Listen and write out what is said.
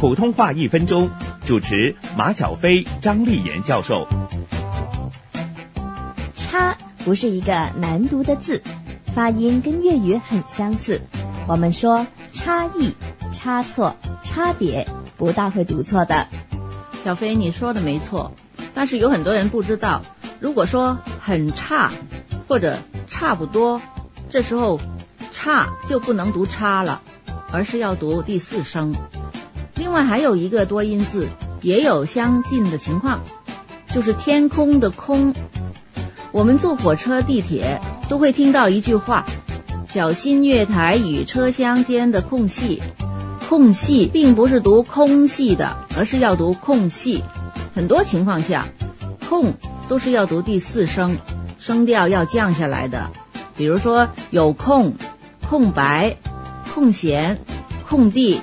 普通话一分钟，主持马巧飞、张丽妍教授。差不是一个难读的字，发音跟粤语很相似。我们说差异、差错、差别，不大会读错的。小飞，你说的没错，但是有很多人不知道，如果说很差或者差不多，这时候差就不能读差了，而是要读第四声。另外还有一个多音字，也有相近的情况，就是天空的空。我们坐火车、地铁都会听到一句话：“小心月台与车厢间的空隙。”空隙并不是读空隙的，而是要读空隙。很多情况下，空都是要读第四声，声调要降下来的。比如说有空、空白、空闲、空地。